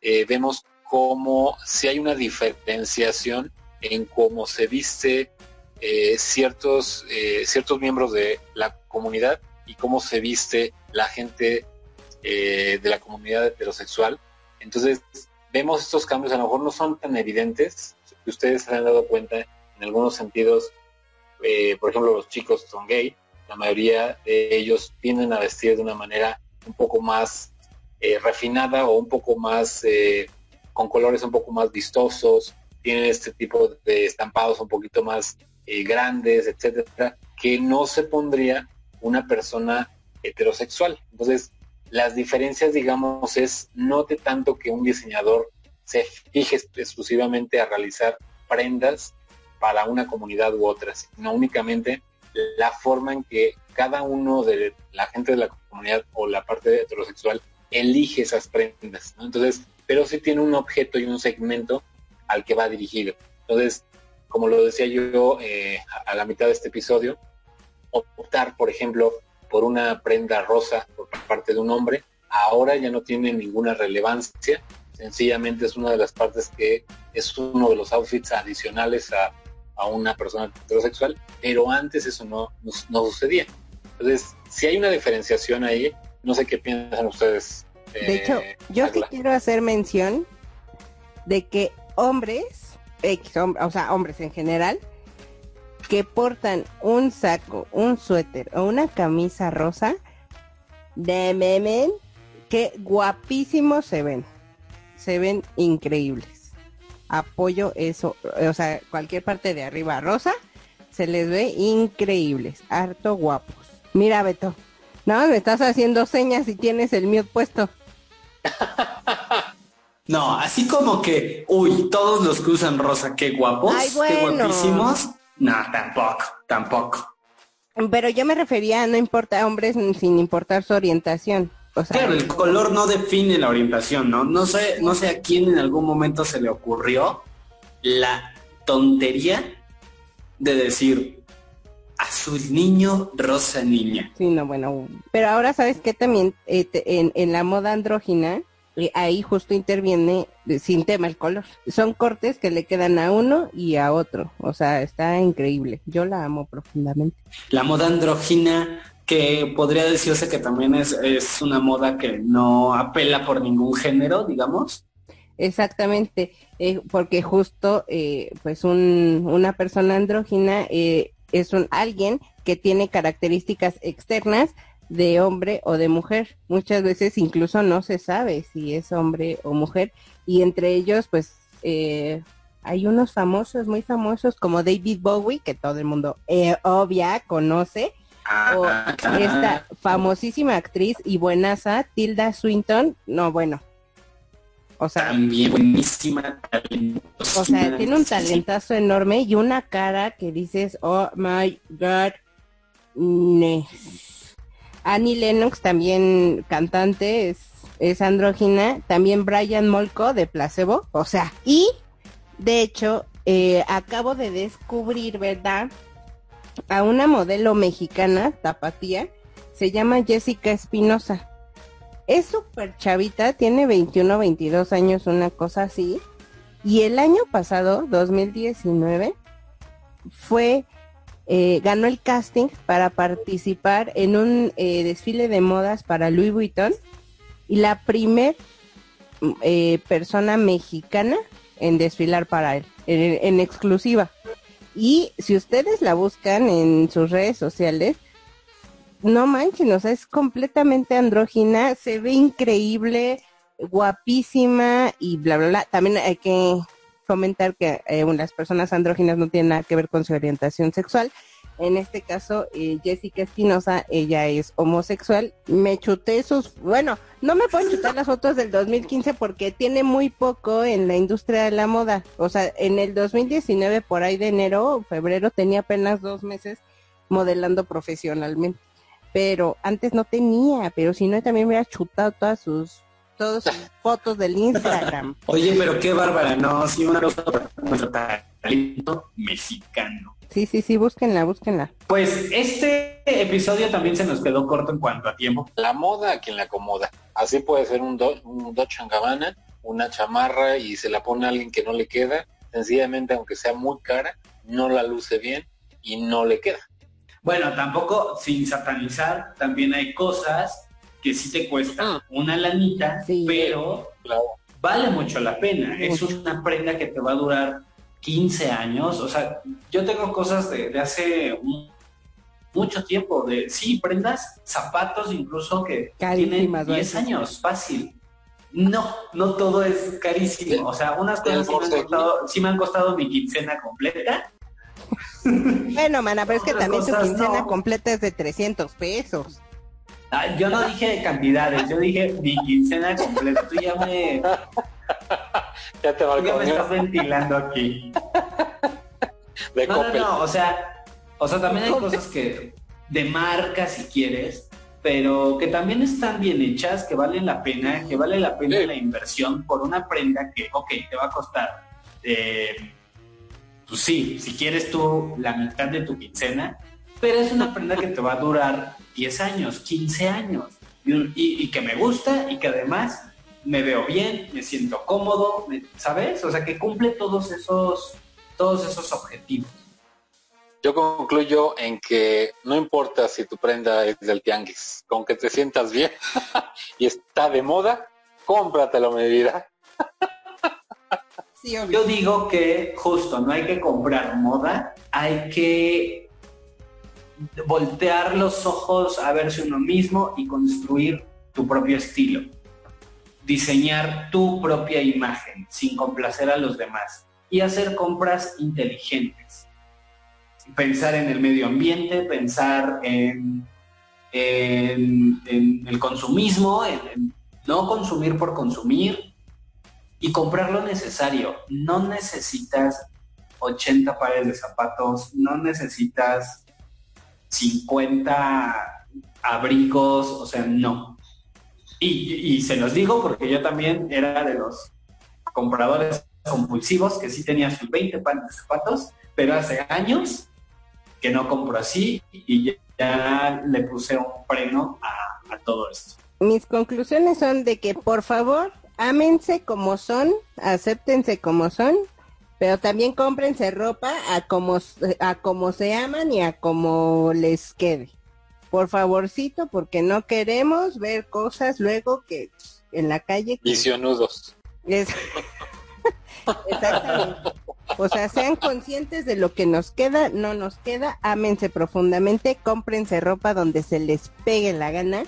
eh, vemos cómo si hay una diferenciación en cómo se viste eh, ciertos, ciertos miembros de la comunidad y cómo se viste la gente de la comunidad heterosexual. Entonces, vemos estos cambios, a lo mejor no son tan evidentes, si ustedes se han dado cuenta en algunos sentidos, eh, por ejemplo, los chicos son gay, la mayoría de ellos tienden a vestir de una manera un poco más eh, refinada o un poco más eh, con colores un poco más vistosos, tienen este tipo de estampados un poquito más grandes, etcétera, que no se pondría una persona heterosexual. Entonces, las diferencias, digamos, es no de tanto que un diseñador se fije exclusivamente a realizar prendas para una comunidad u otra, sino únicamente la forma en que cada uno de la gente de la comunidad o la parte heterosexual elige esas prendas. Entonces, pero sí tiene un objeto y un segmento al que va dirigido. Entonces, como lo decía yo eh, a la mitad de este episodio, optar, por ejemplo, por una prenda rosa por parte de un hombre, ahora ya no tiene ninguna relevancia, sencillamente es una de las partes que es uno de los outfits adicionales a, una persona heterosexual, pero antes eso no, no, sucedía. Entonces, si hay una diferenciación ahí, no sé qué piensan ustedes. de hecho, eh, yo sí quiero hacer mención de que hombres, o sea, hombres en general, que portan un saco, un suéter o una camisa rosa, de memen, que guapísimos se ven. Se ven increíbles. Apoyo eso, o sea, cualquier parte de arriba rosa, se les ve increíbles, harto guapos. Mira, Beto, no, me estás haciendo señas y tienes el mute puesto. No, así como que, uy, todos los que usan rosa, qué guapos, qué guapísimos. No, tampoco, tampoco. Pero yo me refería no importa hombres sin importar su orientación. O claro, el color no define la orientación, ¿no? No sé, no sé a quién en algún momento se le ocurrió la tontería de decir azul niño, rosa niña. Sí, no, bueno. Pero ahora sabes que también eh, en, en la moda andrógina ahí justo interviene sin tema el color. Son cortes que le quedan a uno y a otro. O sea, está increíble. Yo la amo profundamente. La moda andrógina que podría decirse que también es, es una moda que no apela por ningún género, digamos. Exactamente, eh, porque justo eh, pues un, una persona andrógina eh, es un alguien que tiene características externas de hombre o de mujer. Muchas veces incluso no se sabe si es hombre o mujer y entre ellos pues hay unos famosos, muy famosos como David Bowie, que todo el mundo obvia conoce, o esta famosísima actriz y buenaza Tilda Swinton, no bueno, o sea, también buenísima, O sea, tiene un talentazo enorme y una cara que dices, oh my god. Annie Lennox, también cantante, es, es andrógina. También Brian Molko de Placebo. O sea, y de hecho, eh, acabo de descubrir, ¿verdad? A una modelo mexicana, tapatía, se llama Jessica Espinosa es súper chavita, tiene 21, 22 años, una cosa así. Y el año pasado, 2019, fue, eh, ganó el casting para participar en un eh, desfile de modas para Louis Vuitton. Y la primer eh, persona mexicana en desfilar para él, en exclusiva. Y si ustedes la buscan en sus redes sociales, no manchen, o sea, es completamente andrógina, se ve increíble, guapísima y bla, bla, bla. También hay que comentar que eh, las personas andróginas no tienen nada que ver con su orientación sexual. En este caso, eh, Jessica Espinosa, ella es homosexual. Me chuté sus, bueno, no me puedo chutar las fotos del 2015 porque tiene muy poco en la industria de la moda. O sea, en el 2019, por ahí de enero o febrero, tenía apenas dos meses modelando profesionalmente pero antes no tenía, pero si no también me hubiera chutado todas sus todas sus fotos del Instagram. Oye, pero qué bárbara, no, sí una cosa nuestro talento mexicano. Sí, sí, sí, búsquenla, búsquenla. Pues este episodio también se nos quedó corto en cuanto a tiempo. La moda a quien la acomoda. Así puede ser un, do, un una chamarra y se la pone a alguien que no le queda. Sencillamente, aunque sea muy cara, no la luce bien y no le queda. Bueno, tampoco sin satanizar, también hay cosas que sí te cuestan ah. una lanita, pero vale mucho la pena. Es una prenda que te va a durar 15 años. O sea, yo tengo cosas de, hace mucho tiempo, de sí, prendas, zapatos incluso que tienen 10 años, fácil. No, no todo es carísimo. O sea, unas cosas sí me han costado mi quincena completa bueno, mana, pero es que también tu quincena completa es de 300 pesos. Ah, yo no dije cantidades, yo dije mi quincena completa. Tú ya me... ya te ya me estás ventilando aquí. no, no, no, o sea, o sea, también hay cosas que de marca si quieres, pero que también están bien hechas, que valen la pena, que vale la pena la inversión por una prenda que, ok, te va a costar eh, pues sí, si quieres tú la mitad de tu quincena, pero es una prenda que te va a durar 10 años, 15 años, y, que me gusta y que además me veo bien, me siento cómodo, ¿sabes? O sea, que cumple todos esos, todos esos objetivos. Yo concluyo en que no importa si tu prenda es del tianguis, con que te sientas bien y está de moda, cómpratelo, mi vida. Yo digo que justo no hay que comprar moda, hay que voltear los ojos a verse uno mismo y construir tu propio estilo. Diseñar tu propia imagen sin complacer a los demás y hacer compras inteligentes. Pensar en el medio ambiente, pensar en, el consumismo, en no consumir por consumir, y comprar lo necesario. No necesitas 80 pares de zapatos, no necesitas 50 abrigos, o sea, no. Y, se los digo porque yo también era de los compradores compulsivos que sí tenía sus 20 pares de zapatos, pero hace años que no compro así y ya, le puse un freno a, todo esto. Mis conclusiones son de que por favor ámense como son, acéptense como son, pero también cómprense ropa a como, a como se aman y a como les quede. por favorcito, porque no queremos ver cosas luego que en la calle. Visionudos. Es... Exactamente. O sea, sean conscientes de lo que nos queda, no nos queda, ámense profundamente, cómprense ropa donde se les pegue la gana,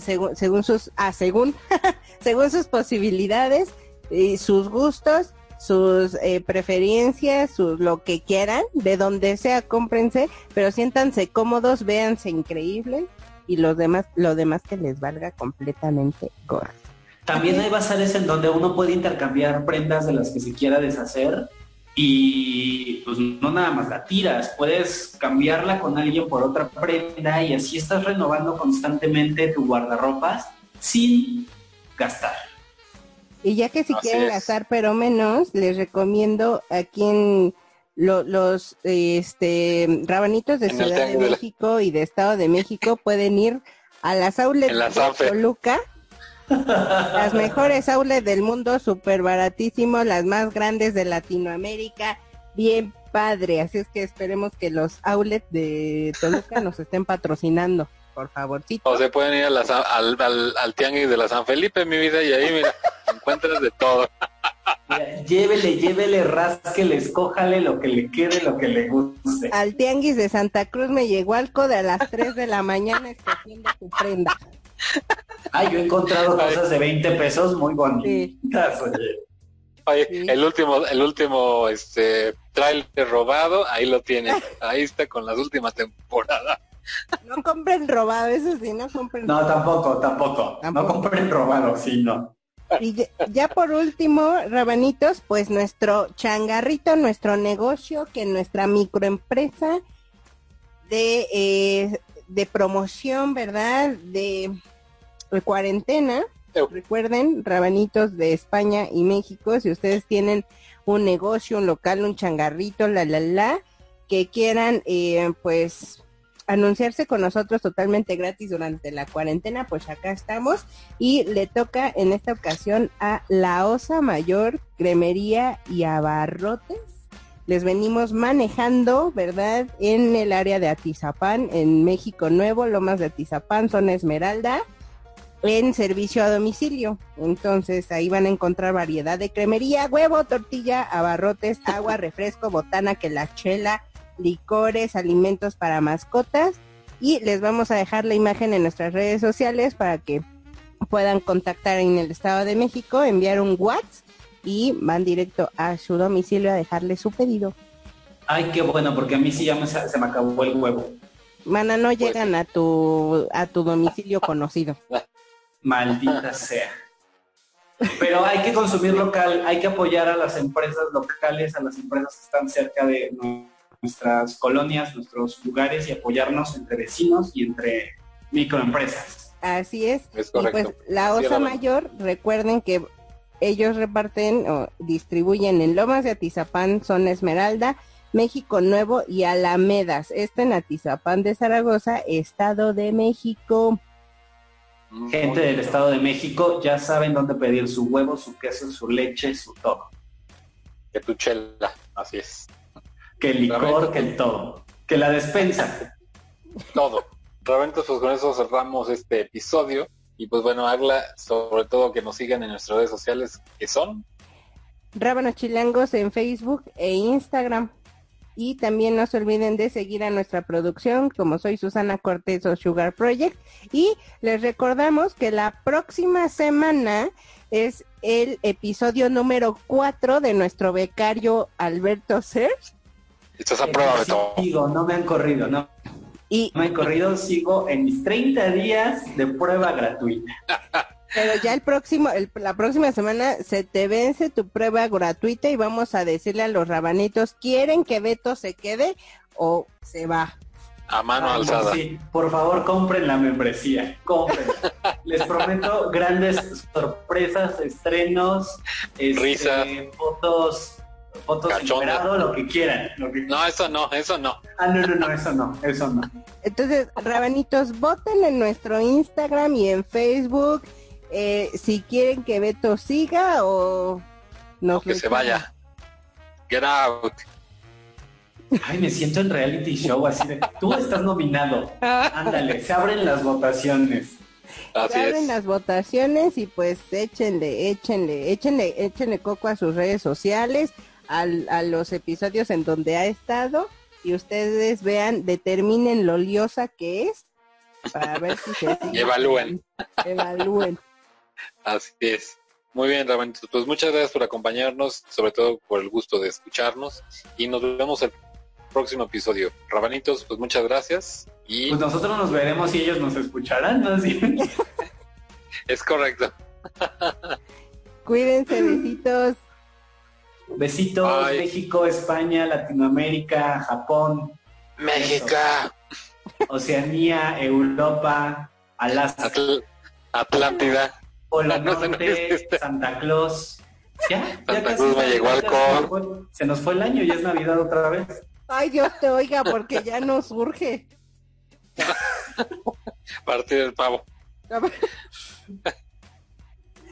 según, según sus, a según, según sus posibilidades y sus gustos, sus eh, preferencias, sus lo que quieran, de donde sea, cómprense, pero siéntanse cómodos, véanse increíbles y los demás, lo demás que les valga completamente gorro. También hay bazares en donde uno puede intercambiar prendas de las que se quiera deshacer y pues no nada más la tiras, puedes cambiarla con alguien por otra prenda y así estás renovando constantemente tu guardarropas sin gastar. Y ya que si quieren gastar pero menos, les recomiendo aquí en los este rabanitos de Ciudad de México y de Estado de México pueden ir a las outlets de Toluca. Las mejores outlets del mundo, súper baratísimo, las más grandes de Latinoamérica, bien padre. Así es que esperemos que los outlets de Toluca nos estén patrocinando, por favorcito. O se pueden ir al, al, tianguis de la San Felipe, mi vida, y ahí mira, encuentras de todo. llévele, llévele, rásquele, escójale lo que le quede, lo que le guste. Al tianguis de Santa Cruz me llegó alco de a las 3 de la mañana escogiendo su prenda. Ay, yo he encontrado cosas de 20 pesos muy bonitas, oye. el último, el último este trailer robado, ahí lo tiene. Ahí está con las últimas temporadas. No compren robado, eso sí, no compren No, tampoco, tampoco, No compren robado, sí, no. Y ya, por último, Rabanitos, pues nuestro changarrito, nuestro negocio, que nuestra microempresa de, eh, de promoción, ¿verdad? De cuarentena. Recuerden, rabanitos de España y México, si ustedes tienen un negocio, un local, un changarrito, la, la, la, que quieran, eh, pues, anunciarse con nosotros totalmente gratis durante la cuarentena, pues acá estamos. Y le toca en esta ocasión a La Osa Mayor, Cremería y Abarrotes. Les venimos manejando, ¿verdad? En el área de Atizapán, en México Nuevo, Lomas de Atizapán, zona Esmeralda en servicio a domicilio. Entonces ahí van a encontrar variedad de cremería, huevo, tortilla, abarrotes, agua, refresco, botana, que la chela, licores, alimentos para mascotas. Y les vamos a dejar la imagen en nuestras redes sociales para que puedan contactar en el Estado de México, enviar un WhatsApp y van directo a su domicilio a dejarle su pedido. Ay, qué bueno, porque a mí sí ya me, se me acabó el huevo. Mana, no pues llegan a tu a tu domicilio conocido. Maldita sea. Pero hay que consumir local, hay que apoyar a las empresas locales, a las empresas que están cerca de nuestras colonias, nuestros lugares y apoyarnos entre vecinos y entre microempresas. Así es. y pues la OSA Mayor, recuerden que ellos reparten o distribuyen en Lomas de Atizapán, Zona Esmeralda, México Nuevo y Alamedas. Este en Atizapán de Zaragoza, Estado de México. Gente del Estado de México ya saben dónde pedir su huevo, su queso, su leche, su todo. Que tu chela, así es. Que el licor, que el todo. Que la despensa. Todo. Realmente pues con eso cerramos este episodio. Y pues bueno, habla sobre todo que nos sigan en nuestras redes sociales, que son Rábanos Chilangos en Facebook e Instagram. Y también no se olviden de seguir a nuestra producción, como soy Susana Cortés o Sugar Project. Y les recordamos que la próxima semana es el episodio número 4 de nuestro becario Alberto Serge. Esto es a prueba de todo. Sigo, no me han corrido, no. Y, no me han corrido, sigo en mis 30 días de prueba gratuita. Pero ya el próximo, la próxima semana se te vence tu prueba gratuita y vamos a decirle a los rabanitos, ¿quieren que Beto se quede o se va? A mano alzada. Sí, por favor compren la membresía, compren. Les prometo grandes sorpresas, estrenos, este, risa, fotos, fotos grado, lo que quieran. No, eso no, eso no. Ah, no, no, no, eso no, eso no. Entonces, rabanitos, voten en nuestro Instagram y en Facebook eh, si quieren que Beto siga o no que se vaya. Get out. Ay, me siento en reality show así de, tú estás nominado. Ándale, se abren las votaciones. se abren las votaciones y pues échenle, échenle, échenle, échenle coco a sus redes sociales, al, a los episodios en donde ha estado y ustedes vean, determinen lo liosa que es para ver si se evalúen. Evalúen. Así es. Muy bien, Rabanitos. Pues muchas gracias por acompañarnos, sobre todo por el gusto de escucharnos. Y nos vemos el próximo episodio. Rabanitos, pues muchas gracias. Y... Pues nosotros nos veremos y ellos nos escucharán, ¿no? es correcto. Cuídense, besitos. Besitos, México, España, Latinoamérica, Japón. México. Oceanía, Europa, Alaska. Atlántida. Polo Norte, Santa Claus. Ya, Santa Cruz me llegó al Se nos fue el año, ya es Navidad otra vez. Ay, Dios te oiga, porque ya nos urge. Partir el pavo.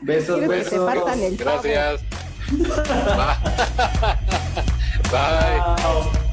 besos, besos. Gracias. Bye. Bye.